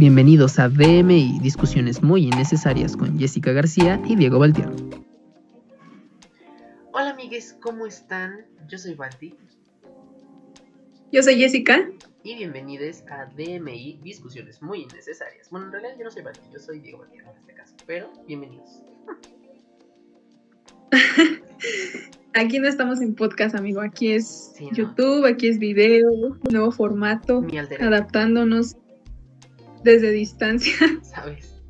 Bienvenidos a DMI, discusiones muy innecesarias con Jessica García y Diego Valtier. Hola amigues, ¿cómo están? Yo soy Balti. Yo soy Jessica. Y bienvenidos a DMI, discusiones muy innecesarias. Bueno, en realidad yo no soy Balti, yo soy Diego Valtier en este caso, pero bienvenidos. Aquí no estamos en podcast, amigo. Aquí es YouTube, aquí es video, nuevo formato, adaptándonos desde distancia. ¿Sabes?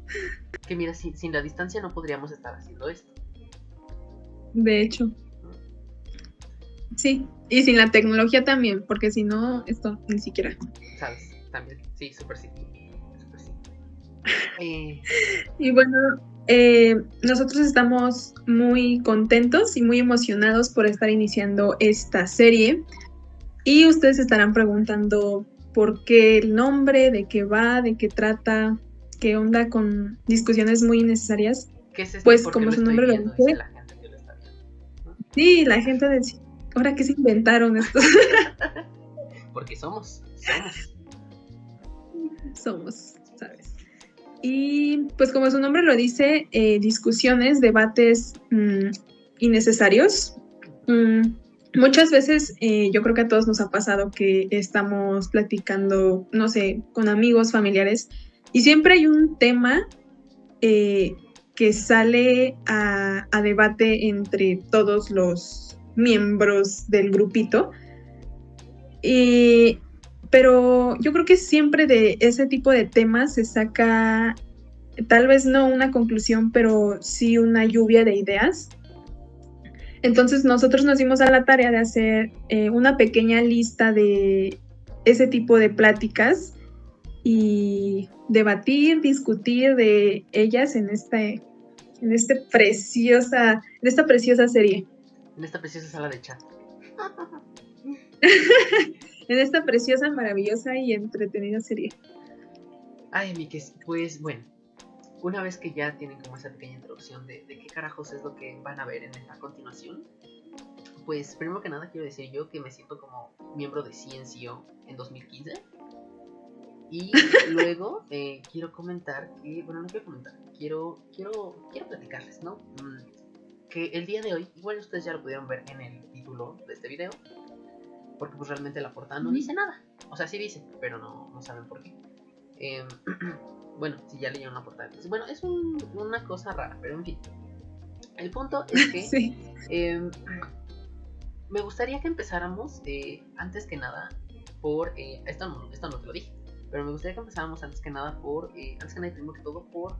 Que mira, sin, sin, la distancia no podríamos estar haciendo esto. De hecho. Sí, y sin la tecnología también, porque si no, esto ni siquiera. ¿Sabes? También, sí, súper sí. Eh... Y bueno, eh, nosotros estamos muy contentos y muy emocionados por estar iniciando esta serie. Y ustedes estarán preguntando por qué el nombre, de qué va, de qué trata, qué onda con discusiones muy necesarias. pues como su nombre lo dice. Sí, la gente de ahora que se inventaron estos. Porque somos, somos. Somos, ¿sabes? Y pues como su nombre lo dice, eh, discusiones, debates mm, innecesarios. Mm, muchas veces eh, yo creo que a todos nos ha pasado que estamos platicando, no sé, con amigos, familiares, y siempre hay un tema eh, que sale a, debate entre todos los miembros del grupito. Y pero yo creo que siempre de ese tipo de temas se saca, tal vez no una conclusión, pero sí una lluvia de ideas. Entonces nosotros nos dimos a la tarea de hacer eh, una pequeña lista de ese tipo de pláticas y debatir, discutir de ellas en este, en este preciosa, en esta preciosa serie. En esta preciosa sala de chat. en esta preciosa, maravillosa y entretenida serie. Ay, Mikes, pues bueno, una vez que ya tienen como esa pequeña introducción de, qué carajos es lo que van a ver en esta continuación, pues primero que nada quiero decir yo que me siento como miembro de Ciencio en 2015. Y luego eh, quiero comentar que, bueno, no quiero comentar, quiero, quiero, quiero platicarles, ¿no? Mm, que el día de hoy, igual ustedes ya lo pudieron ver en el título de este video, porque pues realmente la portada no dice nada. O sea, sí dice, pero no, no saben por qué. Em, bueno, si ya leyeron la portada. bueno, es una cosa rara, pero en fin. El punto es que em, me gustaría que empezáramos, eh, antes que nada, por... Eh, esto, no, esto no te lo dije, pero me gustaría que empezáramos antes que nada por... Eh, antes que nada, primero que todo, por...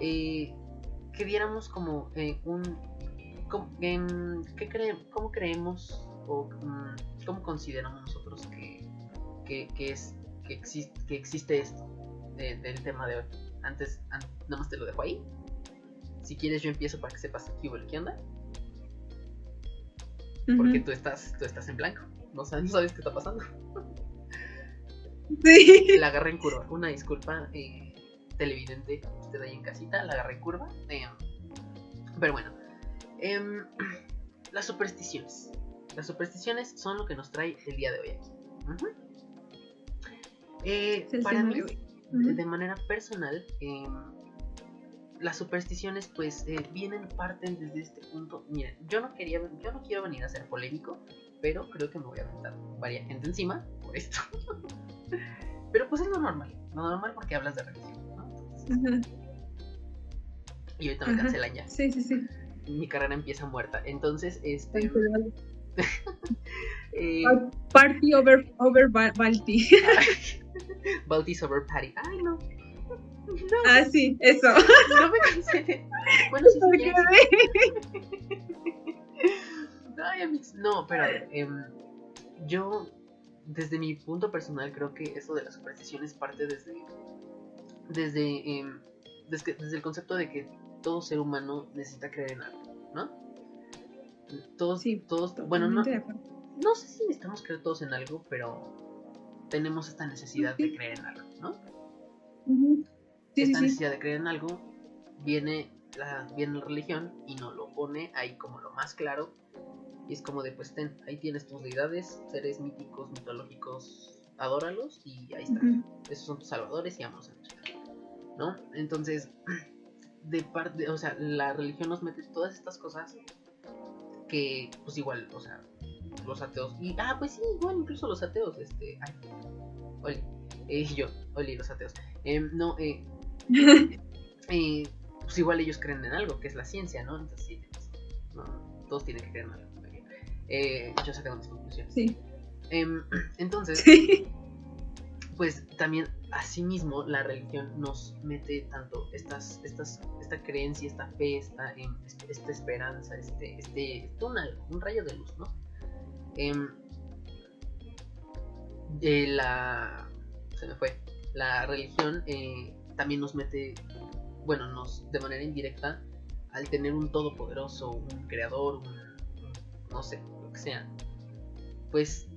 que viéramos como un... Como, em, ¿qué creen, ¿Cómo creemos o mm, cómo consideramos nosotros que, que, es, que, que existe esto del tema de hoy. Antes, nada más te lo dejo ahí. Si quieres yo empiezo para que sepas qué, qué onda. Porque tú estás, tú estás en blanco. No sabes, qué está pasando. Sí. La agarré en curva. Una disculpa, eh, televidente, usted ahí en casita. La agarré en curva. Eh, pero bueno. Em, las supersticiones. Las supersticiones son lo que nos trae el día de hoy aquí. Eh, para mí, de manera personal, em, las supersticiones pues eh, vienen, parten desde este punto. Miren, yo no quería, yo no quiero venir a ser polémico, pero creo que me voy a aventar varias gente encima por esto. pero pues es lo normal, lo normal porque hablas de religión, ¿no? Y ahorita me cancelan ya. Sí, sí, sí. Mi carrera empieza muerta. Entonces, este. eh, party over, over Balti. Balti's over party. Ay, no. Ah, sí, eso. No me cansé. Bueno, sí, sí. Ay, No, pero em, yo, desde mi punto personal, creo que eso de las supersticiones parte desde. Desde, em, desde, desde el concepto de que todo ser humano necesita creer en algo, ¿no? Todos, sí, todos, bueno, no, no sé si necesitamos creer todos en algo, pero tenemos esta necesidad de creer en algo, ¿no? esta necesidad de creer en algo viene la, viene la religión y nos lo pone ahí como lo más claro. Y es como de, pues ten, ahí tienes tus deidades, seres míticos, mitológicos, adóralos y ahí está. Esos son tus salvadores y vamos a ¿no? Entonces, de parte, o sea, la religión nos mete todas estas cosas que, pues igual, o sea, los ateos, y, ah, pues sí, igual, incluso los ateos, este, ay, Oli, eh, yo, Oli, los ateos, em, no, eh, eh, pues igual ellos creen en algo, que es la ciencia, ¿no? Entonces, sí, pues, no, todos tienen que creer en algo. Eh, yo saqué mis conclusiones. Sí. Em, entonces, pues también asimismo la religión nos mete tanto estas, estas, esta creencia, esta fe, esta, em, esta esperanza, este, este, un rayo de luz, ¿no? Em, la, se me fue, la religión eh, también nos mete, bueno, nos de manera indirecta, al tener un todopoderoso, un creador, un, no sé, lo que sea, pues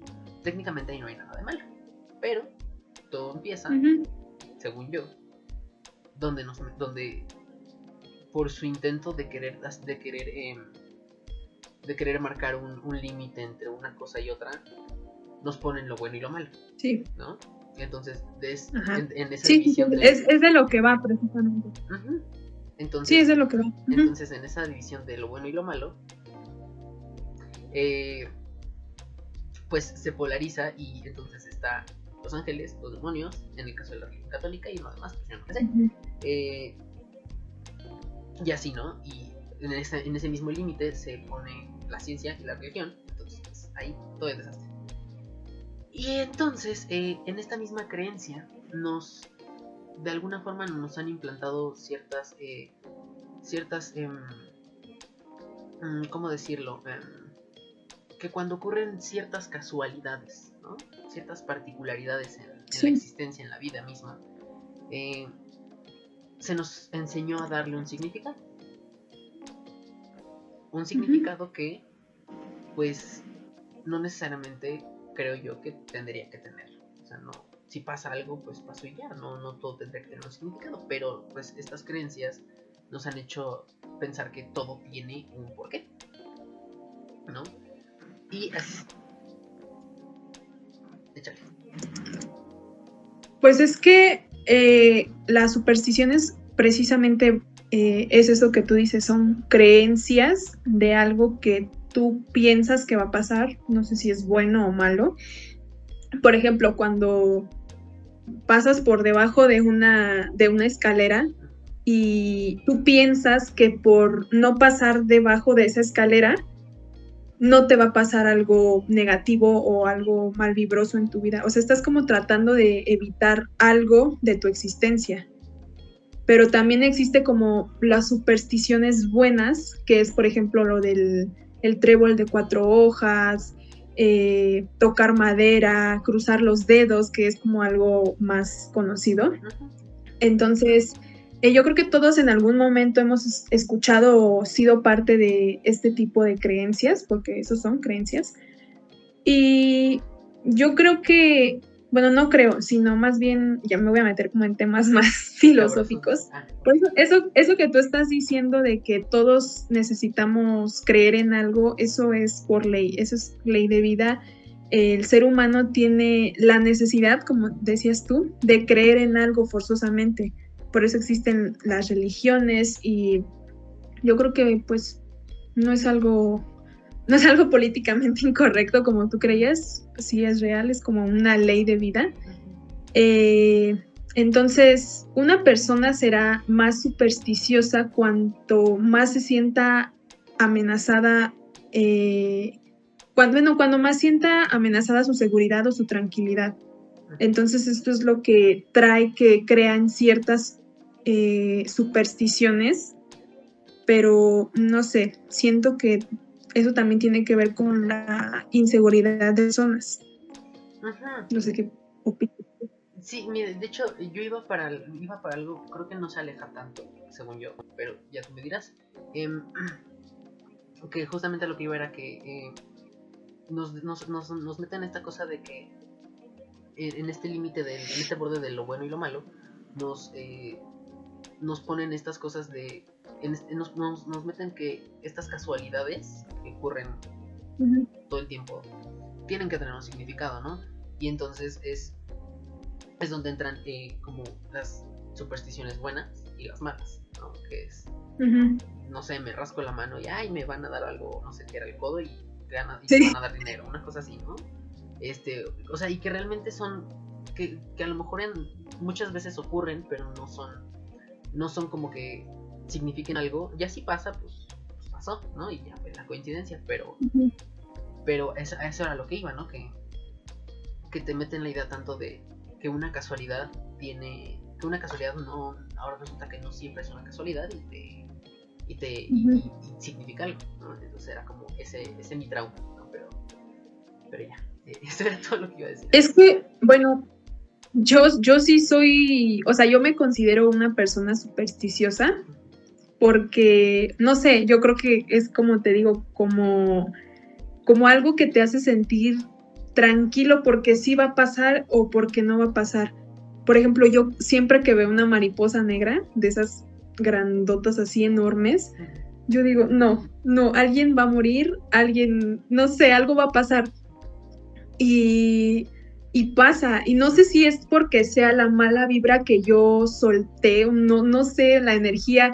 técnicamente ahí no hay nada de malo. Pero todo empieza, según yo, donde nos, donde por su intento de querer, de querer, em, de querer marcar un, límite entre una cosa y otra, nos ponen lo bueno y lo malo. Sí. ¿No? Entonces, en, esa división de... es, es, de lo que va precisamente. Entonces, sí, es de lo que va. Entonces, en esa división de lo bueno y lo malo, eh, pues se polariza y entonces está los ángeles, los demonios, en el caso de la religión católica y lo demás, pues no sé. Eh, y así, ¿no? Y en ese, en ese mismo límite se pone la ciencia y la religión, entonces pues, ahí todo es desastre. Y entonces, eh, en esta misma creencia, nos, de alguna forma nos han implantado ciertas, eh, ciertas, eh, ¿cómo decirlo? Em, que cuando ocurren ciertas casualidades, ¿no? ciertas particularidades en, la existencia, en la vida misma, eh, se nos enseñó a darle un significado. Un significado que, pues, no necesariamente creo yo que tendría que tener. O sea, no, si pasa algo, pues pasó y ya, no, no todo tendría que tener un significado, pero pues estas creencias nos han hecho pensar que todo tiene un porqué, ¿no? Y así. Échale. Pues es que eh, las supersticiones precisamente eh, es eso que tú dices, son creencias de algo que tú piensas que va a pasar, no sé si es bueno o malo. Por ejemplo, cuando pasas por debajo de una, de una escalera y tú piensas que por no pasar debajo de esa escalera, no te va a pasar algo negativo o algo mal vibroso en tu vida. O sea, estás como tratando de evitar algo de tu existencia. Pero también existe como las supersticiones buenas, que es por ejemplo lo del el trébol de cuatro hojas, eh, tocar madera, cruzar los dedos, que es como algo más conocido. Entonces, eh, yo creo que todos en algún momento hemos escuchado o sido parte de este tipo de creencias, porque esos son creencias. Y yo creo que, bueno, no creo, sino más bien, ya me voy a meter como en temas más filosóficos. Ah. Por eso, eso, eso que tú estás diciendo de que todos necesitamos creer en algo, eso es por ley, eso es ley de vida. El ser humano tiene la necesidad, como decías tú, de creer en algo forzosamente por eso existen las religiones y yo creo que pues no es algo no es algo políticamente incorrecto como tú creías, sí es real, es como una ley de vida. Eh, entonces, una persona será más supersticiosa cuanto más se sienta amenazada, eh, cuando, cuando más sienta amenazada su seguridad o su tranquilidad. Entonces, esto es lo que trae que crean ciertas eh, supersticiones, pero no sé, siento que eso también tiene que ver con la inseguridad de zonas. No sé qué opinas. Sí, mire, de hecho, yo iba para, iba para algo, creo que no se aleja tanto, según yo, pero ya tú me dirás. Em, que justamente lo que iba era que eh, nos, nos, nos, nos, meten esta cosa de que en este límite, en este borde de lo bueno y lo malo, nos, eh, nos ponen estas cosas de... nos, nos, meten que estas casualidades que ocurren todo el tiempo tienen que tener un significado, ¿no? Y entonces es, es donde entran eh, como las, supersticiones buenas y las malas, ¿no? Que es, no sé, me rasco la mano y ay, me van a dar algo, no sé qué era el codo y, me van a dar dinero, una cosa así, ¿no? Este, o sea, y que realmente son, que, que a lo mejor en, muchas veces ocurren, pero no son, no son como que signifiquen algo, ya si pasa, pues, pues, pasó, ¿no? Y ya fue la coincidencia, pero, pero eso, eso era lo que iba, ¿no? Que, que te meten la idea tanto de que una casualidad tiene, que una casualidad no, ahora resulta que no siempre es una casualidad y te, y te y, significa algo, ¿no? Entonces era como ese, ese mi trauma, ¿no? Pero, pero ya, eso era todo lo que iba a decir. Es que, bueno, yo, yo sí soy, o sea, yo me considero una persona supersticiosa porque, no sé, yo creo que es como te digo, como, como algo que te hace sentir tranquilo porque sí va a pasar o porque no va a pasar. Por ejemplo, yo siempre que veo una mariposa negra, de esas grandotas así enormes, yo digo, no, no, alguien va a morir, alguien, no sé, algo va a pasar. Y, y pasa, y no sé si es porque sea la mala vibra que yo solté, no, no sé, la energía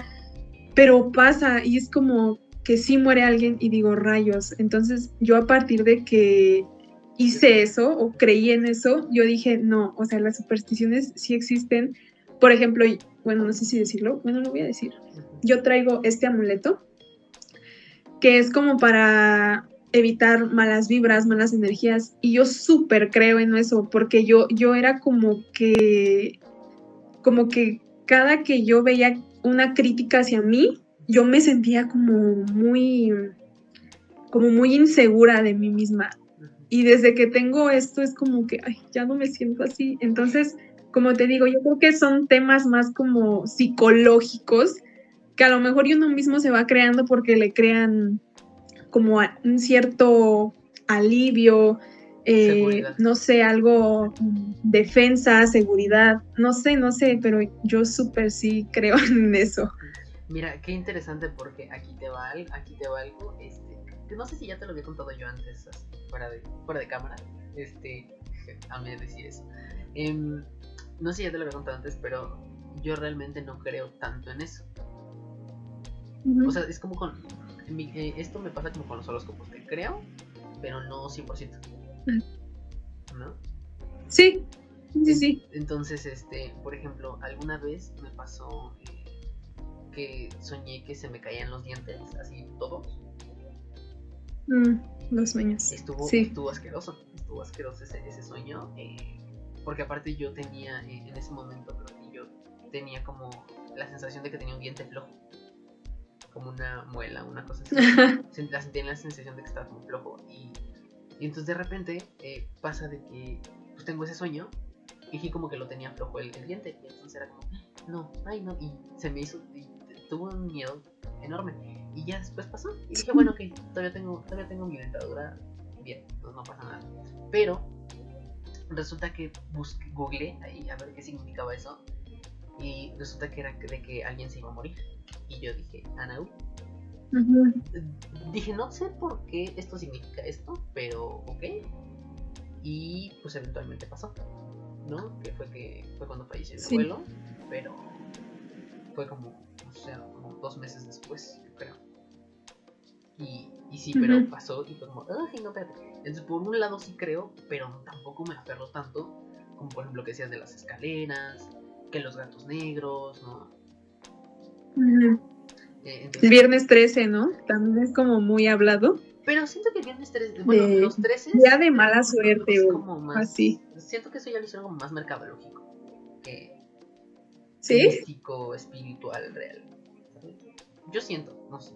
pero pasa y es como que sí muere alguien y digo rayos. Entonces yo a partir de que hice eso o creí en eso, yo dije, no, o sea, las supersticiones sí existen. Por ejemplo, bueno, no sé si decirlo, bueno, lo voy a decir. Yo traigo este amuleto que es como para evitar malas vibras, malas energías y yo súper creo en eso porque yo yo era como que como que cada que yo veía una crítica hacia mí, yo me sentía como muy, como muy insegura de mí misma. Y desde que tengo esto es como que, ay, ya no me siento así. Entonces, como te digo, yo creo que son temas más como psicológicos que a lo mejor uno mismo se va creando porque le crean como un cierto alivio, eh, no sé, algo, mm, defensa, seguridad, no sé, no sé, pero yo súper sí creo en eso. Mira, qué interesante porque aquí te va, aquí te va algo, este, no sé si ya te lo había contado yo antes, fuera de, fuera de cámara, este, a mí decir eso. Em, no sé si ya te lo había contado antes, pero yo realmente no creo tanto en eso. O sea, es como con, eh, esto me pasa como con los horóscopos, que creo, pero no 100%. ¿No? Sí, sí, sí. Entonces, este, por ejemplo, alguna vez me pasó eh, que soñé que se me caían los dientes, así todos. Mm, los sueños. Estuvo, estuvo asqueroso, estuvo asqueroso ese, ese sueño. Eh, porque aparte yo tenía, eh, en ese momento creo que yo tenía como la sensación de que tenía un diente flojo. Como una muela, una cosa así. Tenía la sensación de que estaba como flojo. Y y entonces de repente eh, pasa de que pues tengo ese sueño y como que lo tenía flojo el, diente. Y entonces era como, no, ay no. Y se me hizo, y tuvo un miedo enorme. Y ya después pasó. Y dije, bueno, ok, todavía tengo, todavía tengo mi dentadura bien, pues no pasa nada. Pero resulta que busqué, googleé ahí a ver qué significaba eso. Y resulta que era de que alguien se iba a morir. Y yo dije, Anau, Dije, no sé por qué esto significa esto, pero ok. Y pues eventualmente pasó, ¿no? Que fue que fue cuando falleció mi abuelo, pero fue como, o sea, como dos meses después, yo creo. Y, y sí, pero pasó y fue como, ay, no, espérate. Entonces, por un lado sí creo, pero tampoco me aferro tanto, como por ejemplo que decías de las escaleras, que los gatos negros, ¿no? Eh, el viernes 13, ¿no? También es como muy hablado. Pero siento que el viernes 13, bueno, los 13... Ya de mala suerte o así. Siento que eso ya lo hicieron como más mercadológico que ¿Sí? místico, espiritual, real. Yo siento, no sé.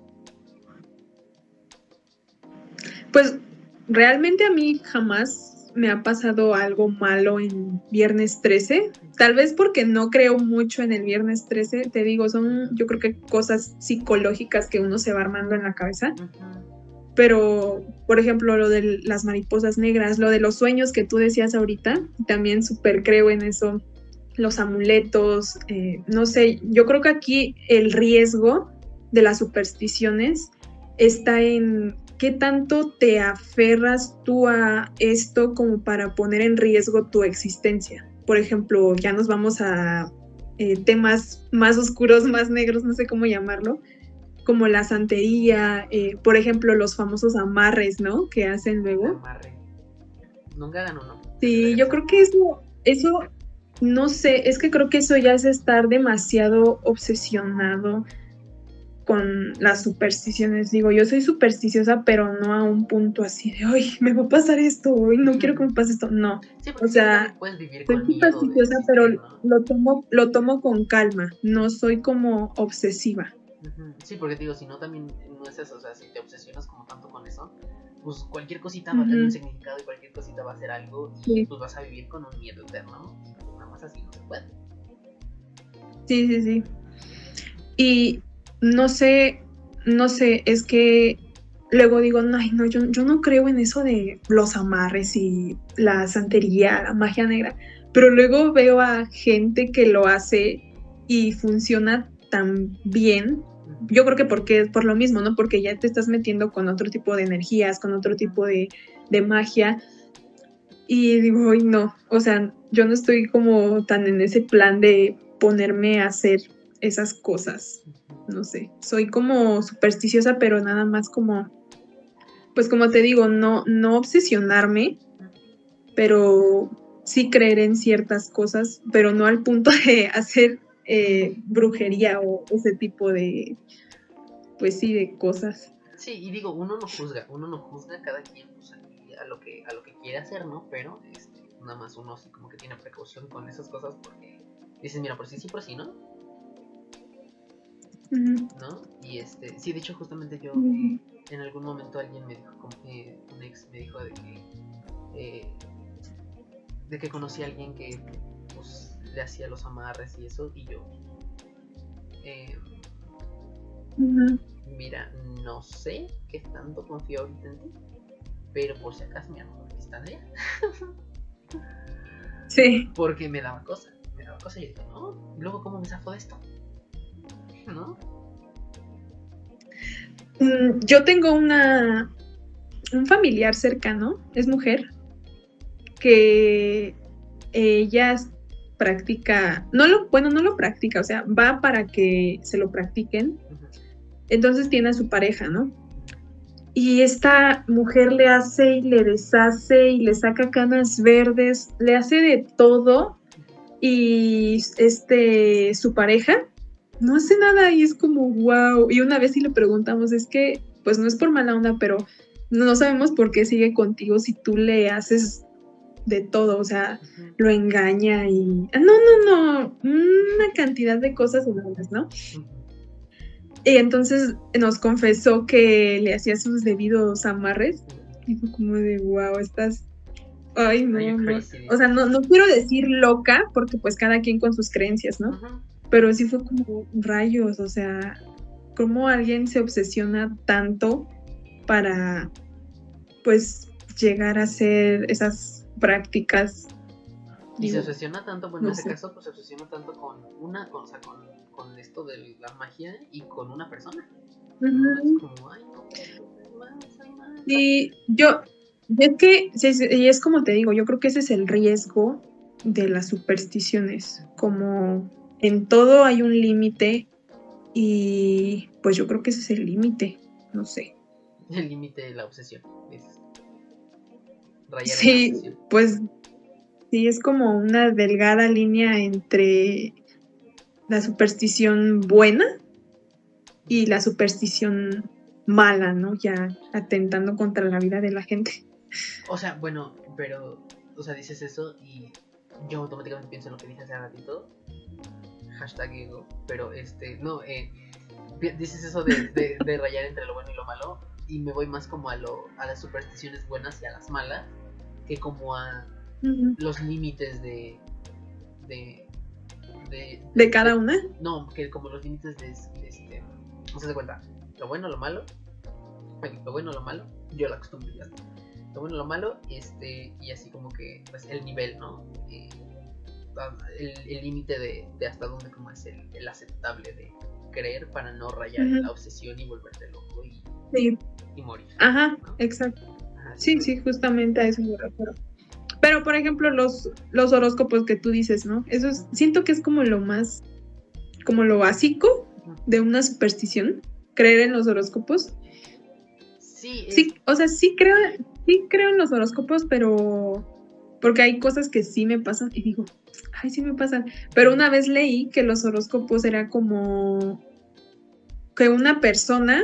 Pues realmente a mí jamás me ha pasado algo malo en viernes 13. Tal vez porque no creo mucho en el viernes 13. Te digo, son yo creo que cosas psicológicas que uno se va armando en la cabeza. Pero, por ejemplo, lo de las mariposas negras, lo de los sueños que tú decías ahorita, también súper creo en eso. Los amuletos, eh, no sé, yo creo que aquí el riesgo de las supersticiones está en ¿qué tanto te aferras tú a esto como para poner en riesgo tu existencia? Por ejemplo, ya nos vamos a eh, temas más oscuros, más negros, no sé cómo llamarlo, como la santería, eh, por ejemplo, los famosos amarres, ¿no? Que hacen luego. Amarre. Nunca hagan uno. Sí, yo creo que eso, eso, no sé, es que creo que eso ya es estar demasiado obsesionado con las supersticiones. Digo, yo soy supersticiosa, pero no a un punto así de, ay, me va a pasar esto, hoy no quiero que me pase esto. No, Sí, o sea, vivir soy de supersticiosa, pero lo tomo, lo tomo con calma. No soy como obsesiva. Sí, porque digo, si no también no es eso, o sea, si te obsesionas como tanto con eso, pues cualquier cosita va a tener un significado y cualquier cosita va a ser algo y Sí. pues vas a vivir con un miedo eterno. Nada más así no se puede. Sí, sí, sí. Y no sé, no sé, es que luego digo, ay, no, yo, yo no creo en eso de los amarres y la santería, la magia negra, pero luego veo a gente que lo hace y funciona tan bien. Yo creo que porque por lo mismo, ¿no? Porque ya te estás metiendo con otro tipo de energías, con otro tipo de, de magia. Y digo, ay, no, o sea, yo no estoy como tan en ese plan de ponerme a hacer esas cosas. No sé, soy como supersticiosa, pero nada más como, pues como te digo, no, no obsesionarme, pero sí creer en ciertas cosas, pero no al punto de hacer eh, brujería o ese tipo de, pues sí, de cosas. Sí, y digo, uno no juzga, uno no juzga cada quien pues, a lo que a lo que quiere hacer, ¿no? Pero este, nada más uno así como que tiene precaución con esas cosas porque dices, mira, por si sí, por si no, ¿no? Y este, sí, de hecho justamente yo eh, en algún momento alguien me dijo, como que un ex me dijo de que eh, de que conocí a alguien que pues le hacía los amarres y eso y yo eh, mira, no sé qué tanto confío ahorita en ti, pero por si acaso, mira, de ella, Sí, porque me daba cosa, me daba cosa y yo dije, no, luego cómo me zafo de esto, ¿no? Mm, yo tengo una un familiar cercano, es mujer, que ella practica, no lo, bueno, no lo practica, o sea, va para que se lo practiquen, entonces tiene a su pareja, ¿no? Y esta mujer le hace y le deshace y le saca canas verdes, le hace de todo y este su pareja no hace nada y es como wow. Y una vez sí le preguntamos, es que pues no es por mala onda, pero no sabemos por qué sigue contigo si tú le haces de todo, o sea, lo engaña y ah, no, no, no, una cantidad de cosas enormes, ¿no? Y entonces nos confesó que le hacía sus debidos amarres y fue como de, wow, estás... Ay, no, no. O sea, no, no quiero decir loca, porque pues cada quien con sus creencias, ¿no? Pero sí fue como rayos, o sea, cómo alguien se obsesiona tanto para, pues, llegar a hacer esas prácticas. Y se obsesiona tanto, bueno, en ese sé. caso, pues se obsesiona tanto con una cosa, con, con esto de la magia y con una persona. Es como, ay, no, soy más, soy más. Y yo, es que, y es como te digo, yo creo que ese es el riesgo de las supersticiones, como en todo hay un límite y pues yo creo que ese es el límite, no sé. El límite de la obsesión. Rayar en la Sí, obsesión. pues sí, es como una delgada línea entre la superstición buena y la superstición mala, ¿no? Ya atentando contra la vida de la gente. O sea, bueno, pero, o sea, dices eso y yo automáticamente pienso en lo que dije hace ratito. Hashtag ego. Pero este, no, eh, dices eso de, de- de rayar entre lo bueno y lo malo. Y me voy más como a, lo, a las supersticiones buenas y a las malas. Que como a los límites de. de. de. De cada una. No, que como los límites de, este. No se da cuenta. Lo bueno, lo malo. Lo bueno, lo malo. Yo la acostumbro ya. Lo bueno, lo malo. Este. Y así como que. Pues el nivel, ¿no? Eh, el límite de, de hasta dónde como es el, el aceptable de creer para no rayar Ujú. la obsesión y volverte loco y, Sí. y morir. Ajá, ¿no? exacto. Ajá, Sí, sí, justamente a eso me refiero. Pero, por ejemplo, los, los horóscopos que tú dices, ¿no? Eso es, siento que es como lo más, como lo básico de una superstición, creer en los horóscopos. Sí, es- Sí, o sea, sí creo, sí creo en los horóscopos, pero porque hay cosas que sí me pasan y digo, ay, sí me pasan. Pero una vez leí que los horóscopos era como que una persona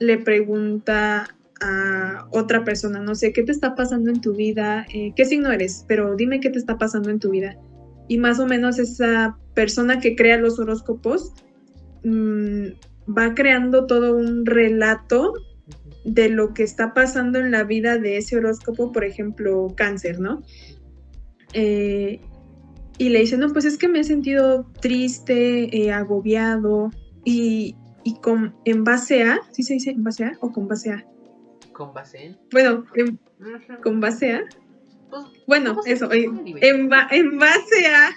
le pregunta a otra persona, no sé, ¿qué te está pasando en tu vida? Eh, ¿Qué signo eres? Pero dime qué te está pasando en tu vida. Y más o menos esa persona que crea los horóscopos mm, va creando todo un relato. De lo que está pasando en la vida de ese horóscopo, por ejemplo, cáncer, ¿no? Eh, y le dice, no, pues es que me he sentido triste, eh, agobiado, y, y con, en base a, ¿sí se dice en base a o con base a? con base en. Bueno, en- con base a, Pues, bueno, ¿cómo se- eso, cómo eh, en, ba- en base a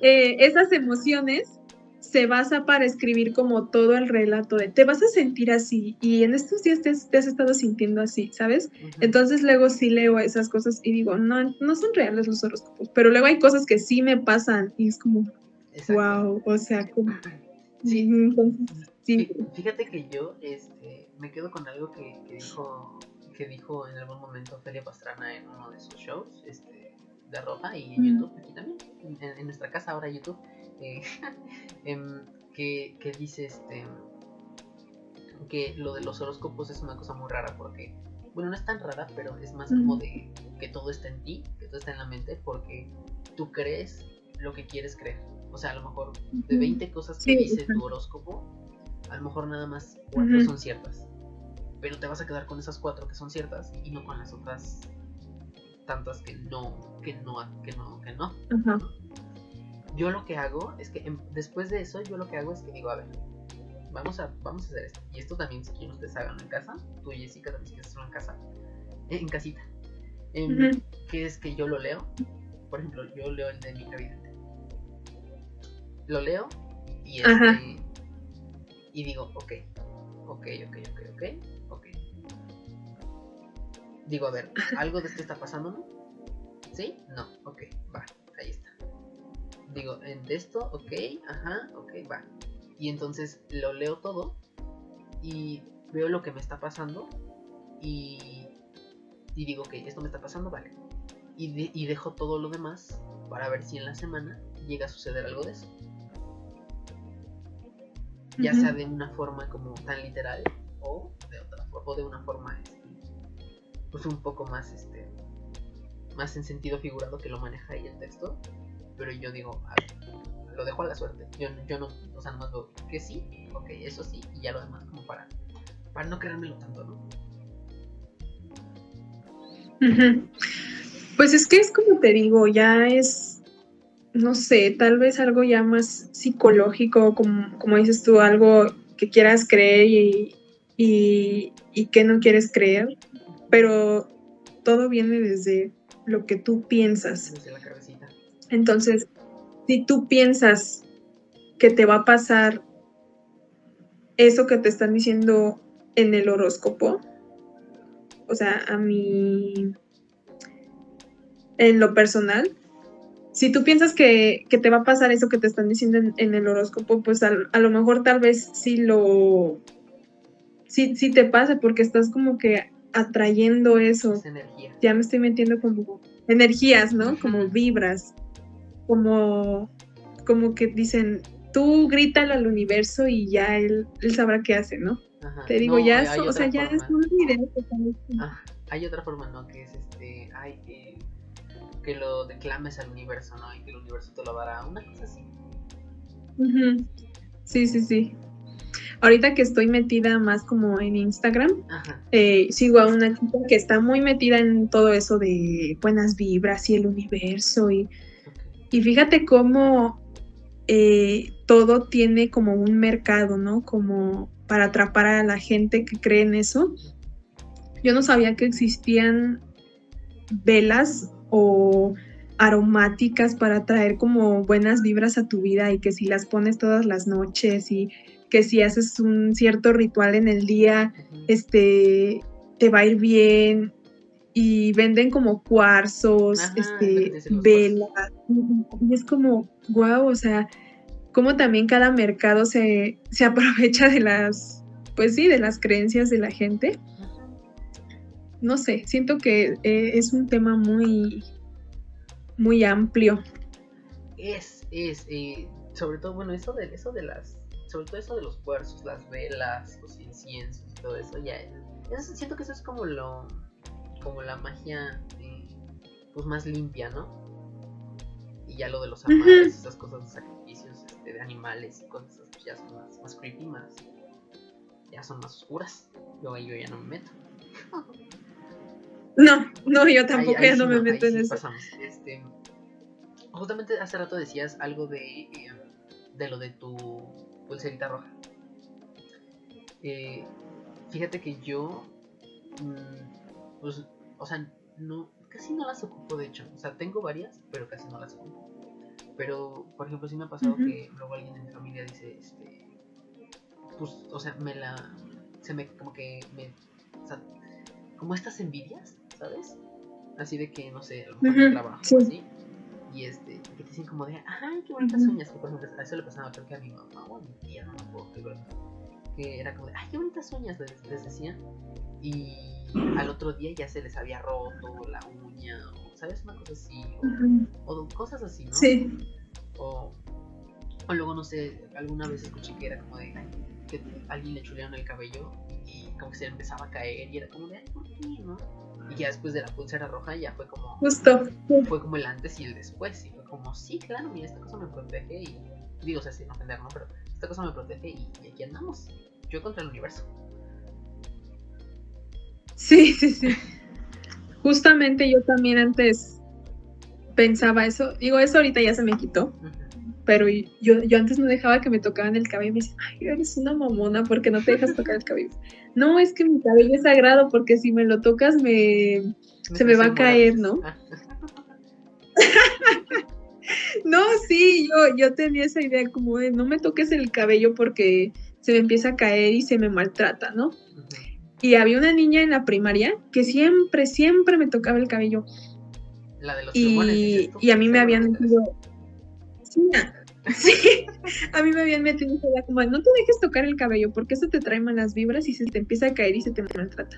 eh, esas emociones se basa para escribir como todo el relato de te vas a sentir así y en estos días te has- te has estado sintiendo así, ¿sabes? Entonces luego sí leo esas cosas y digo, no, no son reales los horóscopos, pero luego hay cosas que sí me pasan y es como, Exacto. wow, o sea, como, Sí. entonces, sí, Fí- Fíjate que yo este, me quedo con algo que, que dijo que dijo en algún momento Felia Pastrana en uno de sus shows este, de ropa y en. YouTube aquí también, en, en nuestra casa ahora YouTube, eh, em, que, que dice este que lo de los horóscopos es una cosa muy rara porque, bueno, no es tan rara, pero es más como de que todo está en ti, que todo está en la mente, porque tú crees lo que quieres creer. O sea, a lo mejor de Ujú. 20 cosas que Sí, dice tu horóscopo, a lo mejor nada más cuatro son ciertas. Pero te vas a quedar con esas cuatro que son ciertas y no con las otras tantas que no, que no, que no, que no. Yo lo que hago es que em- después de eso, yo lo que hago es que digo, a ver, vamos a, vamos a hacer esto. Y esto también si quieren ustedes hagan en casa. Tú y Jessica también si quieres hacerlo en casa. eh, en casita. Em, Ujú. Que es que yo lo leo. Por ejemplo, yo leo el de mi Vidente. Lo leo y este, y digo, ok, ok, ok, ok, ok, ok. Digo, a ver, ¿algo de esto está pasando, no? ¿Sí? No, ok, va. Digo, en de esto, ok, ajá, ok, va. Y entonces lo leo todo y veo lo que me está pasando y, y digo, ok, esto me está pasando, vale. Y, de- y dejo todo lo demás para ver si en la semana llega a suceder algo de eso. Ya sea de una forma como tan literal o de otra forma, o de una forma este, pues un poco más este más en sentido figurado que lo maneja ahí el texto. Pero yo digo, a ver, lo dejo a la suerte. Yo, yo no, o sea, nomás veo que sí, ok, eso sí, y ya lo demás como para, para no creérmelo tanto, ¿no? Pues es que es como te digo, ya es, no sé, tal vez algo ya más psicológico, como, como dices tú, algo que quieras creer y, y, y que no quieres creer, pero todo viene desde lo que tú piensas. Desde la cabecita. Entonces, si tú piensas que te va a pasar eso que te están diciendo en el horóscopo, o sea, a mí, en lo personal, si tú piensas que, que te va a pasar eso que te están diciendo en, en el horóscopo, pues a, a lo mejor tal vez sí lo, sí, sí te pase porque estás como que atrayendo eso Es energía. ya me estoy metiendo como energías, ¿no? Como vibras, como, como que dicen, tú grítalo al universo y ya él, él sabrá qué hace, ¿no? Ajá. Te digo, No, ya, o sea, ya es que estamos- Ah, hay otra forma, ¿no? Que es este, ay, que, que lo declames al universo, ¿no? Y que el universo te lo dará. Una cosa así. Sí, sí, sí. Ahorita que estoy metida más como en Instagram, eh, sigo a una chica que está muy metida en todo eso de buenas vibras y el universo y. Y fíjate cómo eh, todo tiene como un mercado, ¿no? Como para atrapar a la gente que cree en eso. Yo no sabía que existían velas o aromáticas para traer como buenas vibras a tu vida y que si las pones todas las noches y que si haces un cierto ritual en el día, este, te va a ir bien. Y venden como cuarzos, Ajá, este, velas. Y es como, wow, o sea, como también cada mercado se, se aprovecha de las, pues sí, de las creencias de la gente. No sé, siento que eh, es un tema muy, muy amplio. Es, es, eh, sobre todo, bueno, eso de, eso de las, sobre todo eso de los cuarzos, las velas, los inciensos y todo eso, ya, eso- siento que eso es como lo, como la magia, eh, pues más limpia, ¿no? Y ya lo de los amarres, esas cosas de sacrificios este, de animales y cosas pues ya son más, más creepy, más, ya son más oscuras. Yo ahí yo ya no me meto. No, no, yo tampoco Ahí- ahí ya no me meto en sí eso. pasamos. Este, justamente hace rato decías algo de, eh, de lo de tu pulserita roja. Eh, fíjate que yo, mm, pues, o sea, no, casi no las ocupo de hecho. O sea, tengo varias, pero casi no las ocupo. Pero, por ejemplo, sí me ha pasado Ujú. que luego alguien en mi familia dice, este, pues, o sea, me la, se me, como que me, o sea, como estas envidias, ¿sabes? Así de que, no sé, a lo mejor el Ujú, trabajo sí. así. Y este, que te dicen como de, ay, qué bonitas Ujú. uñas. Que por ejemplo, a eso le pasaba, creo que a mi mamá o a mi tía, no me acuerdo. Que era como de, ay, qué bonitas uñas, les, les decían. Y al otro día ya se les había roto la uña, o, ¿sabes? Una cosa así. O, cosas así, ¿no? Sí. O, o luego, no sé, alguna vez escuché que era como de que alguien le chulearon el cabello y como que se le empezaba a caer y era como de, ay, ¿por qué, no? Y ya después de la pulsera roja ya fue como, Justo. fue como el antes y el después. Y fue como, sí, claro, mira, esta cosa me protege y, digo, o sea, sin ofender, ¿no? Pero esta cosa me protege y, y aquí andamos. Yo contra el universo. Sí, sí, sí. Justamente yo también antes pensaba eso. Digo, eso ahorita ya se me quitó. Pero yo, yo antes no dejaba que me tocaran el cabello. Me dicen, ay, eres una mamona porque no te dejas tocar el cabello. No, es que mi cabello es sagrado porque si me lo tocas me... Se me va a caer. ¿no? Ah, No, sí, yo, yo tenía esa idea como de no me toques el cabello porque se me empieza a caer y se me maltrata, ¿no? Y había una niña en la primaria que siempre, siempre me tocaba el cabello. La de los Y, tú, y a mí me habían metido. Sí, a- sí, a mí me habían metido como, no te dejes tocar el cabello porque eso te trae malas vibras y se te empieza a caer y se te maltrata.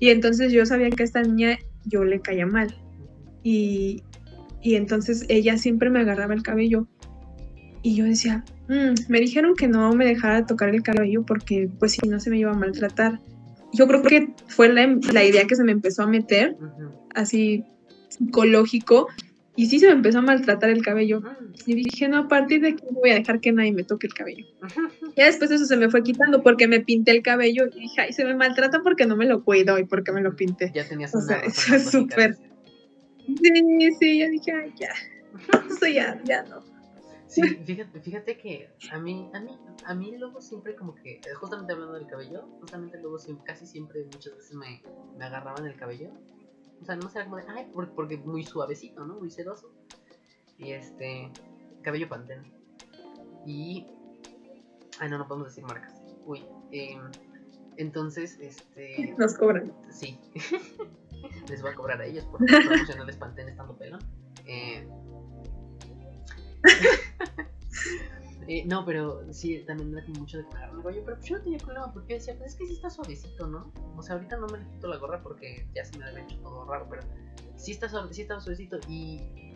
Y entonces yo sabía que a esta niña yo le caía mal. Y, y entonces ella siempre me agarraba el cabello. Y yo decía, "Mm, me dijeron que no me dejara tocar el cabello porque pues si no se me iba a maltratar. Yo creo que fue la, la idea que se me empezó a meter, así psicológico, y sí se me empezó a maltratar el cabello. Mm. Y dije, no, a partir de aquí no voy a dejar que nadie me toque el cabello. Ya después eso se me fue quitando porque me pinté el cabello y dije, ay, se me maltrata porque no me lo cuido y porque me lo pinté. Ya tenías O sea, eso es súper. Sí, sí, yo dije, ay, ya, esto ya, ya no. Sí, fíjate, fíjate que a mí, a mí, a mí luego siempre como que, eh, justamente hablando del cabello, justamente luego siempre, casi siempre, muchas veces me, me agarraban el cabello. O sea, no sé, como de, ay, por- porque muy suavecito, ¿no? Muy sedoso. Y este, cabello pantene. Y, ay, no, no podemos decir marcas. Uy, em, entonces, este, Nos cobran. Sí. Les voy a cobrar a ellos por promocionarles Pantene estando pelón. Eh... eh, no, pero sí, también era como mucho de el rollo, pero pues yo no tenía problema porque decía, pues es que sí está suavecito, ¿no? O sea, ahorita no me le quito la gorra porque ya se me había hecho todo raro, pero sí está suave, sí estaba suavecito y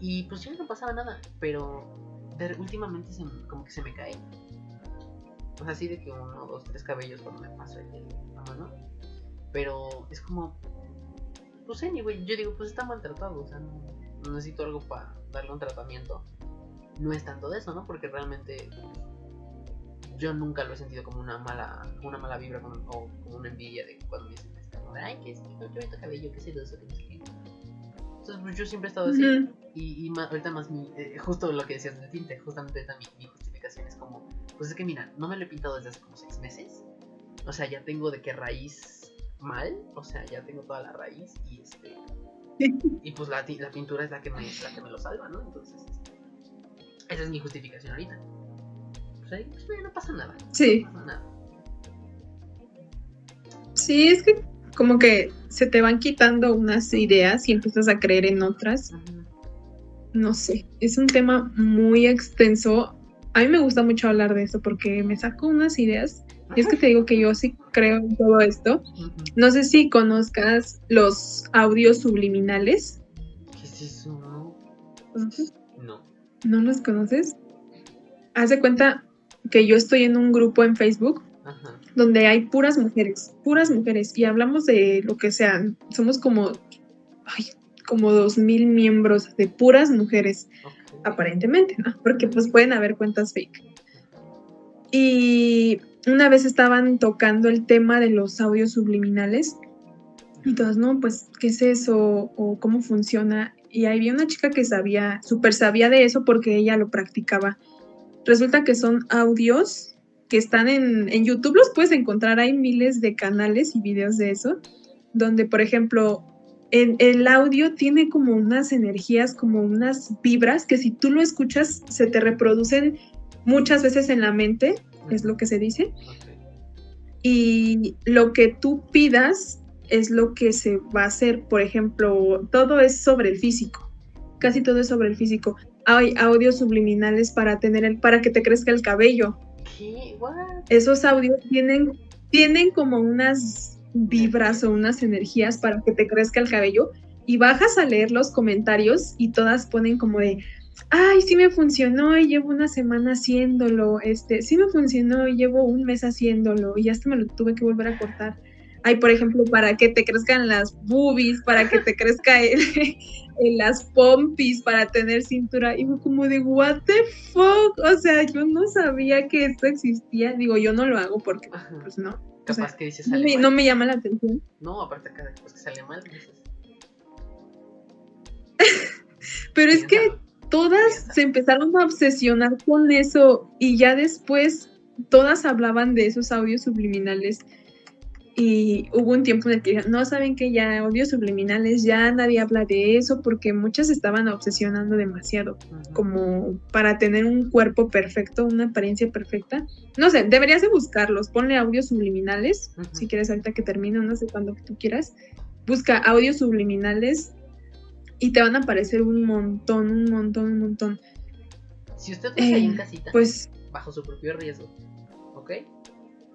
y pues ya no pasaba nada, pero últimamente se, como que se me cae. O sea, así de que uno, dos, tres cabellos cuando me paso el, la mano. Pero es como. Ni güey. Yo digo, pues está maltratado. O sea, necesito algo para darle un tratamiento. No es tanto de eso, ¿no? Porque realmente. Yo nunca lo he sentido como una mala una mala vibra con- o como una envidia de cuando me dicen, ay, que es que qué bonito cabello, que sedoso, que no sé qué. Entonces, pues yo siempre he estado así. Y, y ma- ahorita más mi, eh, justo lo que decías del tinte, justamente ahorita mi, mi justificación es como, pues es que mira, no me lo he pintado desde hace como seis meses. O sea, ya tengo de qué raíz mal, o sea, ya tengo toda la raíz y este y pues la, la pintura es la que me la que me lo salva, ¿no? Entonces, este, esa es mi justificación ahorita. Pues ahí pues, no pasa nada. Sí, No pasa nada. sí, es que como que se te van quitando unas ideas y empiezas a creer en otras. No sé, es un tema muy extenso. A mí me gusta mucho hablar de eso porque me saco unas ideas. Y es que te digo que yo sí creo en todo esto. No sé si conozcas los audios subliminales. ¿Qué es eso? No. ¿No los conoces? Haz de cuenta que yo estoy en un grupo en Facebook Ajá. donde hay puras mujeres, puras mujeres, y hablamos de lo que sean. Somos como, ay, como dos mil miembros de puras mujeres, aparentemente, ¿no? Porque pues pueden haber cuentas fake. Y una vez estaban tocando el tema de los audios subliminales, y todos, no, pues, ¿qué es eso? ¿O cómo funciona? Y ahí había una chica que sabía, súper sabía de eso porque ella lo practicaba. Resulta que son audios que están en, en YouTube, los puedes encontrar, hay miles de canales y videos de eso, donde, por ejemplo, en, el audio tiene como unas energías, como unas vibras que si tú lo escuchas se te reproducen muchas veces en la mente, es lo que se dice, y lo que tú pidas es lo que se va a hacer. Por ejemplo, todo es sobre el físico. Casi todo es sobre el físico. Hay audios subliminales para tener el, para que te crezca el cabello. ¿Qué? Esos audios tienen, tienen como unas vibras o unas energías para que te crezca el cabello. Y bajas a leer los comentarios y todas ponen como de, ay, sí me funcionó y llevo una semana haciéndolo, este, sí me funcionó y llevo un mes haciéndolo y hasta me lo tuve que volver a cortar. Hay, por ejemplo, para que te crezcan las boobies, para que te crezca el, el- las pompis, para tener cintura. Y fue como de, what the fuck? O sea, yo no sabía que esto existía. Digo, yo no lo hago porque, Ajá. pues no. O Capaz sea, que dices no sale me, mal. no me llama la atención. No, aparte acá después que sale mal, dices. Pero es que todas se empezaron a obsesionar con eso y ya después todas hablaban de esos audios subliminales y hubo un tiempo en el que dijeron, no saben que ya audios subliminales ya nadie habla de eso porque muchas estaban obsesionando demasiado como para tener un cuerpo perfecto, una apariencia perfecta. No sé, deberías de buscarlos, ponle audios subliminales, si quieres ahorita que termine, no sé cuándo tú quieras, busca audios subliminales y te van a aparecer un montón, un montón, un montón. Si usted hace ahí en Eh, casita, Pues bajo su propio riesgo, ¿ok?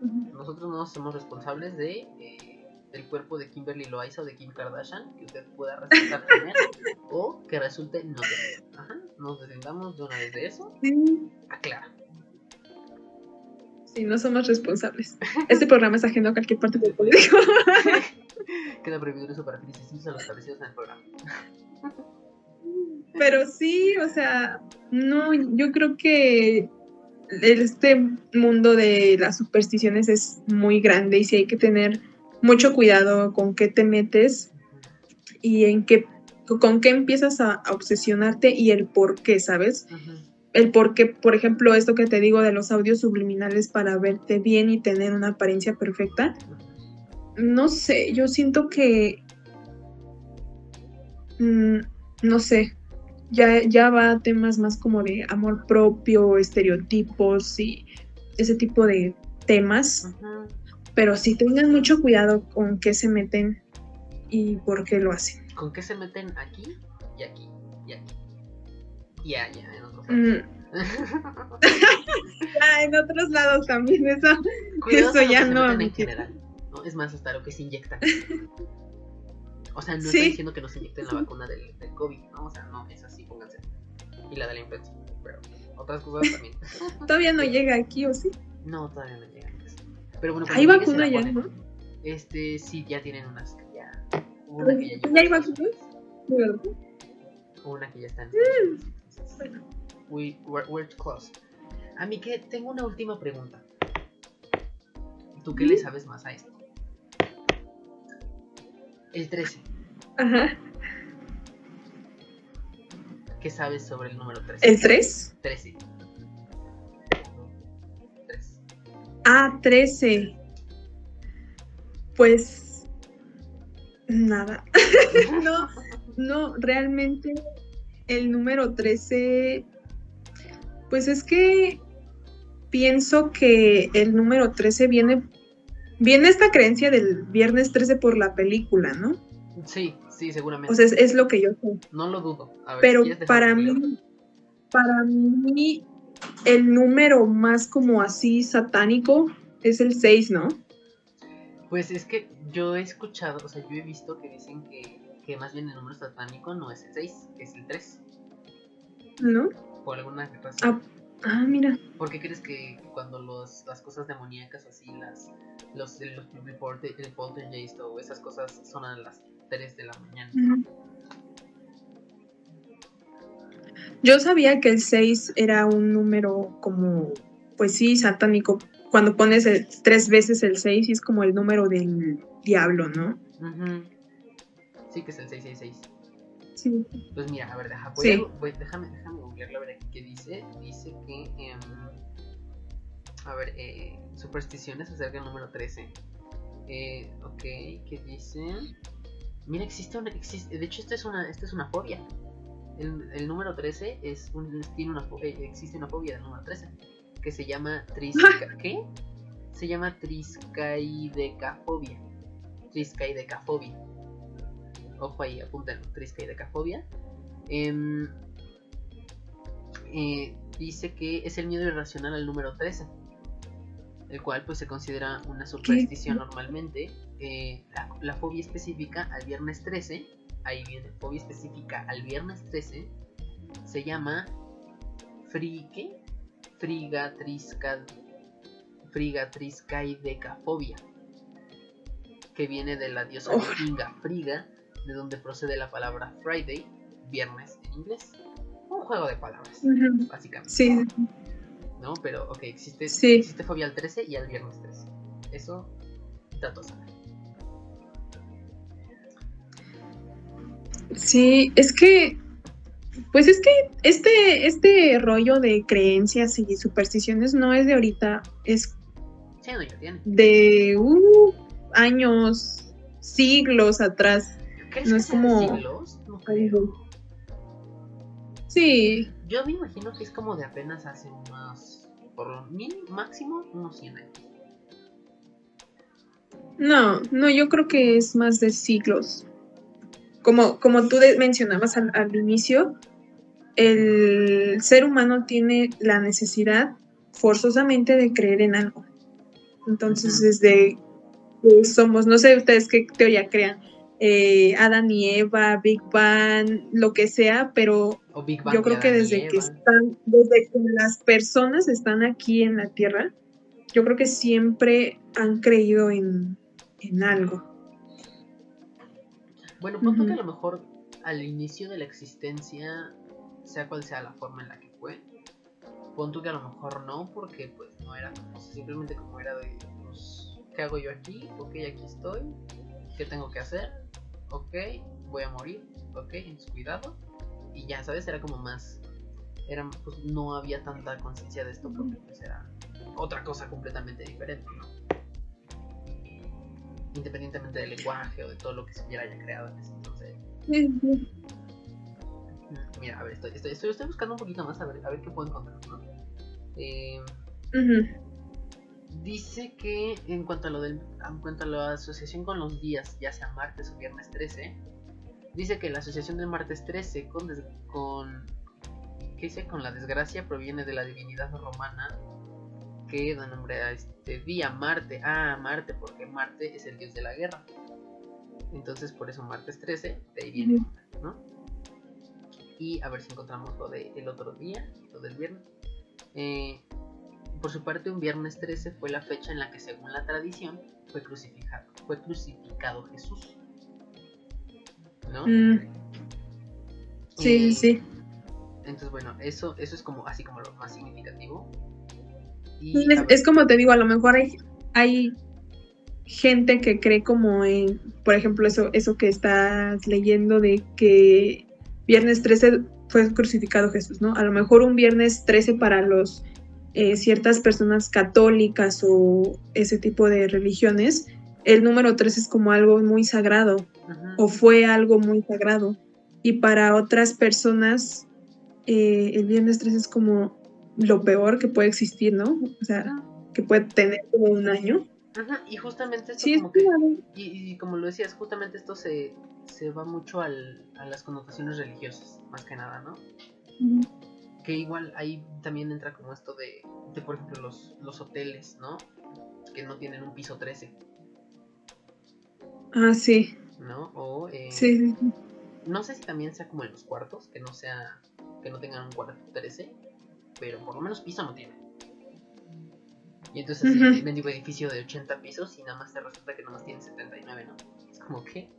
Nosotros no somos responsables de eh, del cuerpo de Kimberly Loaiza o de Kim Kardashian que usted pueda resultar tener o que resulte no tener. Ajá, nos deslindamos de una vez de eso. sí, Aclara. sí, no somos responsables. Este programa es ajeno a cualquier parte del político. Queda prohibido el uso para fines distintos a los establecidos en el programa. Pero sí, o sea, no, yo creo que este mundo de las supersticiones es muy grande y sí hay que tener mucho cuidado con qué te metes y en qué, con qué empiezas a, a obsesionarte y el por qué, ¿sabes? El por qué, por ejemplo, esto que te digo de los audios subliminales para verte bien y tener una apariencia perfecta, no sé, yo siento que, mm, no sé, ya, ya va a temas más como de amor propio, estereotipos y ese tipo de temas, pero sí tengan mucho cuidado con qué se meten y por qué lo hacen. ¿Con qué se meten aquí y aquí y aquí? Y allá, en otros Mm, lados. ah, en otros lados también, eso. Cuidado Eso ya no, en general. ¿no? Es más, hasta lo que se inyectan. O sea, no Sí. estoy diciendo que no se inyecten la vacuna del, del COVID, ¿no? O sea, no, es así, pónganse. Y la de la influenza. Pero otras cosas también. Todavía no llega aquí, ¿o sí? No, todavía no llegan. pues. Pero bueno, Hay vacuna ya. ¿no? Este, sí, ya tienen unas que ya. Una que ya ¿Ya hay vacunas? Una que ya está en. Entonces, Bueno. we, we're, we're close. A mí que tengo una última pregunta. ¿Tú qué le sabes más a esto? El 13. Ajá. ¿Qué sabes sobre el número 13? ¿El 3? 13. 3. Ah, 13. Pues nada. no, no, realmente el número 13, pues es que pienso que el número 13 viene, viene esta creencia del viernes 13 por la película, ¿no? Sí, sí, seguramente. O sea, es, es lo que yo sé. no lo dudo. A ver, Pero ¿quieres dejar para mí, para mí, el número más como así satánico es el 6, ¿no? Pues es que yo he escuchado, o sea, yo he visto que dicen que, que más bien el número satánico no es el 6, es el 3. ¿No? Por alguna razón. Ah, ah, mira. ¿Por qué crees que cuando los, las cosas demoníacas así, las, los, el, el poltergeist o esas cosas son a las 3 de la mañana? Yo sabía que el 6 era un número como, pues sí, satánico. Cuando pones el- tres veces el 6 y es como el número del diablo, ¿no? Sí, que es el 666. Sí. Pues mira, a ver, deja, voy Sí. a- voy- déjame, déjame a ver qué dice. Dice que. em, a ver, eh, supersticiones acerca del número 13. Eh, ok, ¿qué dice? Mira, existe una. De hecho, esto es una, esto es una fobia. El, número 13 es un, tiene una fobia, existe una fobia del número 13 que se llama trisca, ¿qué? Se llama triscaidecafobia. Triscaidecafobia. Ojo ahí, apúntenlo, triscaidecafobia. Em, eh, dice que es el miedo irracional al número 13, el cual pues se considera una superstición normalmente. Eh, la, la fobia específica al viernes 13, ahí viene, fobia específica al viernes 13, se llama frique, frigatrisca, frigatriscaidecafobia, que viene de la diosa vikinga Friga, de donde procede la palabra Friday, viernes en inglés. Un juego de palabras, básicamente. Sí, ¿No? Pero, ok, existe, Sí. existe fobia al 13 y al viernes 13. Eso, datos. sí, es que, pues es que este, este rollo de creencias y supersticiones no es de ahorita, es Sí, no, ya tiene. de uh, años, siglos atrás. ¿Crees No que es como- siglos? No creo. Sí, Yo me imagino que es como de apenas hace unos, por lo mínimo, máximo, unos 100 años. no, no, yo creo que es más de siglos. Como, como tú mencionabas al, al inicio, el ser humano tiene la necesidad forzosamente de creer en algo. Entonces, Ujú. desde que somos, no sé ustedes qué teoría crean, eh, Adán y Eva, Big Bang, lo que sea, pero yo creo que desde que están, desde que las personas están aquí en la Tierra, yo creo que siempre han creído en, en algo. Bueno, punto Ujú. que a lo mejor al inicio de la existencia, sea cual sea la forma en la que fue, punto que a lo mejor no, porque pues no era simplemente como era de, pues, ¿qué hago yo aquí? Ok, aquí estoy, ¿qué tengo que hacer? Ok, voy a morir, ok, entonces cuidado, y ya, ¿sabes? Era como más, era, pues no había tanta conciencia de esto porque pues era otra cosa completamente diferente, ¿no? Independientemente del lenguaje o de todo lo que se hubiera haya creado en ese entonces. Mm, Mira, a ver, estoy, estoy, estoy, estoy buscando un poquito más a ver, a ver qué puedo encontrar, ¿no? Eh. Dice que en cuanto a lo del en cuanto a la asociación con los días, ya sea martes o viernes 13, dice que la asociación del martes 13 con des- con ¿qué dice? con la desgracia proviene de la divinidad romana que da nombre a este día, Marte. Ah, Marte, porque Marte es el dios de la guerra. Entonces, por eso martes 13, de ahí viene, ¿no? Y a ver si encontramos lo del otro día, lo del viernes. Eh, por su parte, un viernes 13 fue la fecha en la que, según la tradición, fue crucificado, fue crucificado Jesús. ¿No? Mm, sí, sí. Entonces, bueno, eso, eso es como así como lo más significativo. Y, Es, es como te digo, a lo mejor hay, hay gente que cree como en, por ejemplo, eso, eso que estás leyendo de que viernes 13 fue crucificado Jesús, ¿no? A lo mejor un viernes 13 para los eh, ciertas personas católicas o ese tipo de religiones, el número 13 es como algo muy sagrado o fue algo muy sagrado. Y para otras personas, eh, el viernes 13 es como lo peor que puede existir, ¿no? O sea, que puede tener como un año. Ajá, y justamente esto Sí, es como que... Y, y como lo decías, justamente esto se, se va mucho al, a las connotaciones religiosas, más que nada, ¿no? Que igual ahí también entra como esto de, de por ejemplo, los, los hoteles, ¿no? Que no tienen un piso 13, Ah, sí. ¿no? O, eh, Sí, no sé si también sea como en los cuartos, que no sea, que no tengan un cuarto 13, pero por lo menos piso no tiene. Y entonces así, el mendigo edificio de 80 pisos y nada más te resulta que nada más tiene 79, ¿no? Es como que...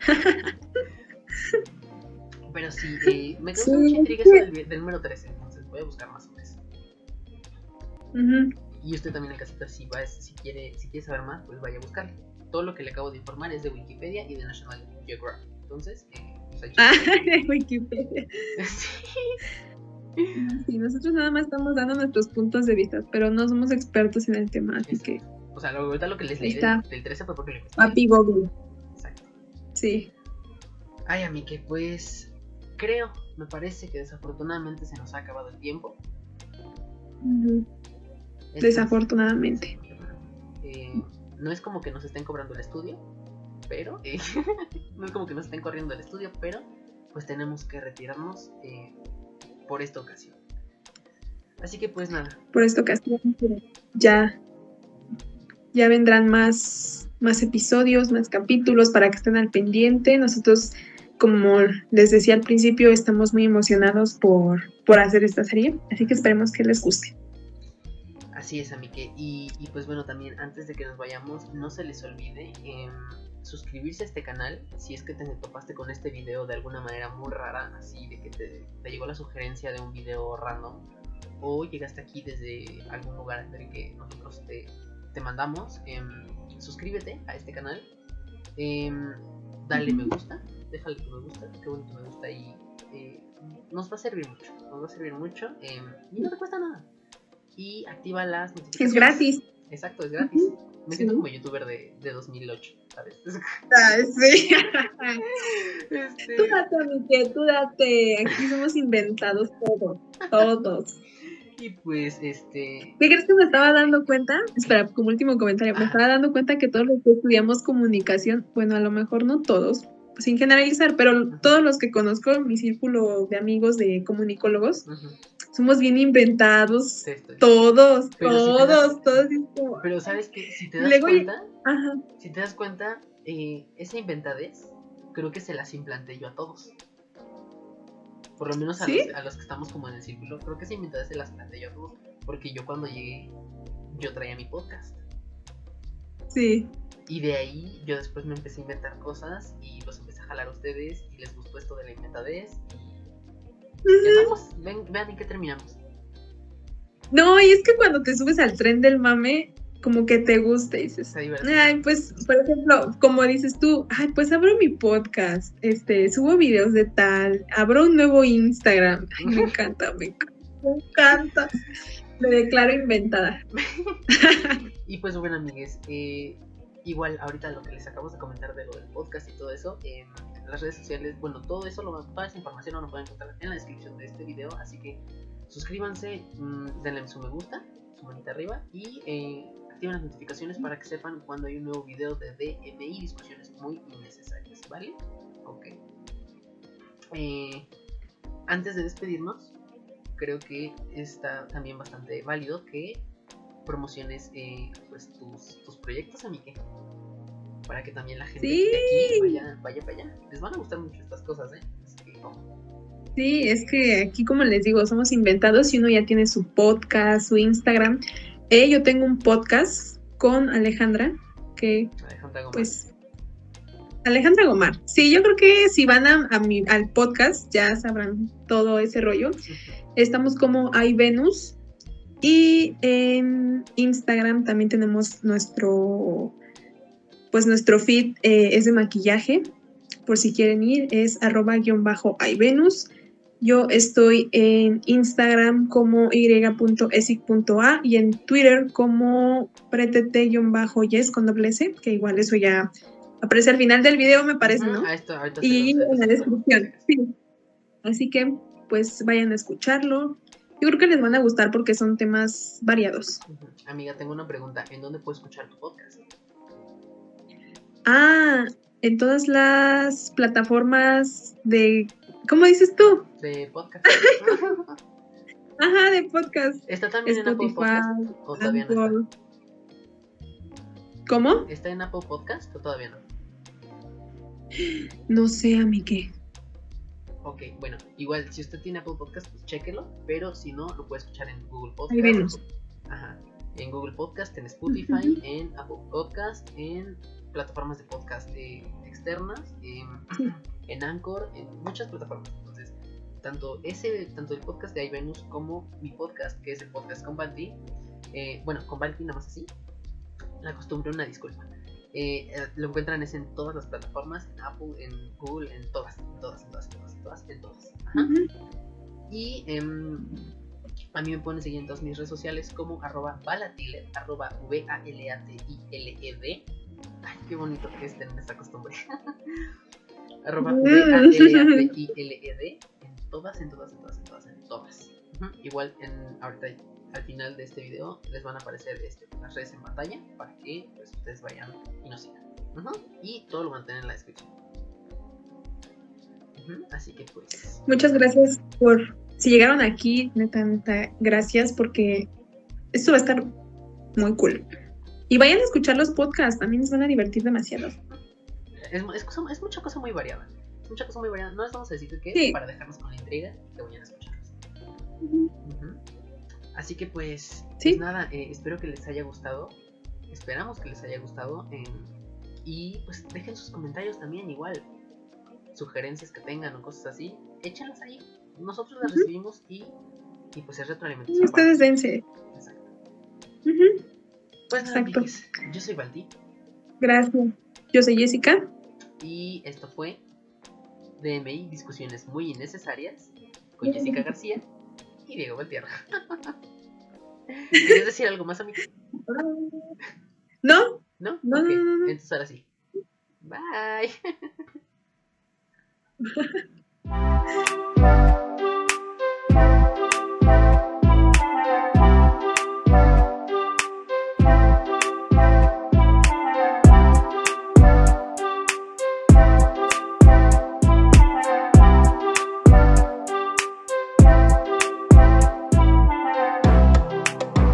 Pero sí, eh, me causa Sí, mucha intriga eso del, del número 13, entonces voy a buscar más sobre eso. Ujú. Y usted también en casita, si, va, si, quiere, si quiere saber más, pues vaya a buscarlo. Todo lo que le acabo de informar es de Wikipedia y de National Geographic. Entonces, eh, pues ahí Ah, de Wikipedia. Sí. Sí, nosotros nada más estamos dando nuestros puntos de vista, pero no somos expertos en el tema, así que O sea, ahorita lo que les leí del, del 13 fue porque lo papi Google. Exacto. Sí. Ay, a mí que pues creo, me parece que desafortunadamente se nos ha acabado el tiempo. Entonces, Desafortunadamente. eh, no es como que nos estén cobrando el estudio, pero eh, no es como que nos estén corriendo el estudio, pero pues tenemos que retirarnos eh, por esta ocasión. Así que pues nada, Por esta ocasión ya, ya vendrán más, más episodios, más capítulos para que estén al pendiente. Nosotros, como les decía al principio, estamos muy emocionados por, por hacer esta serie, así que esperemos que les guste. Así es, Amike. Y, y pues bueno, también antes de que nos vayamos, no se les olvide em, suscribirse a este canal si es que te topaste con este video de alguna manera muy rara, así de que te, te llegó la sugerencia de un video random o llegaste aquí desde algún lugar del que nosotros te, te mandamos. em, suscríbete a este canal, em, dale me gusta, déjale tu me gusta, qué bonito me gusta y eh, nos va a servir mucho, nos va a servir mucho em, y no te cuesta nada y activa las notificaciones. Es gratis. Exacto, es gratis. Me siento Sí. como youtuber de, de 2008, ¿sabes? sí. Este, Tú date, Miguel, tú date. Aquí somos inventados todos, todos. y pues, este. ¿Qué crees que me estaba dando cuenta? Espera, como último comentario, me estaba dando cuenta que todos los que estudiamos comunicación, bueno, a lo mejor no todos, sin generalizar, pero todos los que conozco, mi círculo de amigos de comunicólogos, somos bien inventados, sí, todos, Pero si todos, das- todos. Pero sabes que si te das Luego- cuenta, Ajá. si te das cuenta, eh, esa inventadez, creo que se las implanté yo a todos. Por lo menos a, ¿Sí? los, a los que estamos como en el círculo, creo que esa inventadez se las planté yo a todos. Porque yo cuando llegué, yo traía mi podcast. Sí. Y de ahí yo después me empecé a inventar cosas y los jalar a ustedes y les gustó esto de la inventadez. Y ven, vean en qué terminamos. No, y es que cuando te subes al tren del mame, como que te gusta y dices. Ay, pues, por ejemplo, como dices tú, ay, pues abro mi podcast, este, subo videos de tal, abro un nuevo Instagram. Ay, me encanta, me encanta, me encanta. Me declaro inventada. Y pues bueno, amigues, eh, igual ahorita lo que les acabo de comentar de lo del podcast y todo eso, en las redes sociales, bueno, todo eso, lo, toda esa información lo poder encontrar en la descripción de este video, así que suscríbanse, mm, denle su me gusta, su manita arriba y eh, activen las notificaciones para que sepan cuando hay un nuevo video de DMI, discusiones muy innecesarias, ¿vale? Ok. Eh, antes de despedirnos, creo que está también bastante válido que promociones eh, pues tus, tus proyectos, Amike. Para que también la gente Sí. de aquí vaya, vaya para allá. Les van a gustar mucho estas cosas, ¿eh? Que, oh, Sí, es que aquí, como les digo, somos inventados y uno ya tiene su podcast, su Instagram. Eh, yo tengo un podcast con Alejandra, que Alejandra Gómez. pues Alejandra Gomar. Sí, yo creo que si van a, a mi, al podcast ya sabrán todo ese rollo. Estamos como iVenus y en Instagram también tenemos nuestro pues nuestro feed eh, es de maquillaje. Por si quieren ir, es arroba guion bajo iVenus. Yo estoy en Instagram como y.esic.a y en Twitter como pretete-yes con doble S, que igual eso ya aparece al final del video, me parece, ¿no? a esto- Y en la descripción. Sí. Así que, pues vayan a escucharlo. Yo creo que les van a gustar porque son temas variados. Amiga, tengo una pregunta. ¿En dónde puedo escuchar tu podcast? Ah, en todas las plataformas de. ¿Cómo dices tú? De podcast. Ajá, de podcast. ¿Está también en Apple Podcast? ¿O todavía no está? ¿Cómo? ¿Está en Apple Podcast o todavía no? No sé, a mí qué. Ok, bueno, igual si usted tiene Apple Podcast, pues chéquelo, pero si no, lo puede escuchar en Google Ahí Podcast. vemos. Ajá. En Google Podcast, en Spotify, en Apple Podcast, en plataformas de podcast eh, externas, en, Sí. en Anchor, en muchas plataformas. Entonces, tanto ese, tanto el podcast de iVenus como mi podcast, que es el podcast con Balti, eh, bueno, con Balti nada más así, la costumbre, una disculpa. Eh, eh, lo encuentran es en todas las plataformas, en Apple, en Google, en todas, en todas, en todas, en todas, en todas, en todas. Ajá. Y em, a mí me pueden seguir en todas mis redes sociales como arroba arroba V-A-L-A-T-I-L-E-D. Ay, qué bonito que es tener esta costumbre. arroba. V-A-L-A-T-I-L-E-D. En todas, en todas, en todas, en todas, en todas. Ujú, Igual en, ahorita al final de este video les van a aparecer este, las redes en pantalla para que pues, ustedes vayan y nos sigan. Ujú, Y todo lo tener en la descripción. Ujú, Así que pues... Muchas gracias por. Si llegaron aquí, neta, neta, gracias porque esto va a estar muy cool. Y vayan a escuchar los podcasts, también les van a divertir demasiado. Es, es, cosa- es mucha cosa muy variada. Es mucha cosa muy variada. No les vamos a decir qué Sí. para dejarnos con la intriga que vayan a escucharlos. Ujú. Así que pues, Sí. pues nada, eh, espero que les haya gustado. Esperamos que les haya gustado. eh, y pues dejen sus comentarios también igual. Sugerencias que tengan o cosas así. Échenlas ahí. Nosotros las recibimos y, y pues es retroalimentación. Ustedes dense. Exacto. Pues nada, Exacto. amiguis, yo soy Balti. Gracias. Yo soy Jessica. Y esto fue DMI, discusiones muy innecesarias con Jessica García y Diego Valtierra. ¿Quieres decir algo más, amigo? ¿No? ¿No? No, no, no, no. Entonces ahora sí. Bye.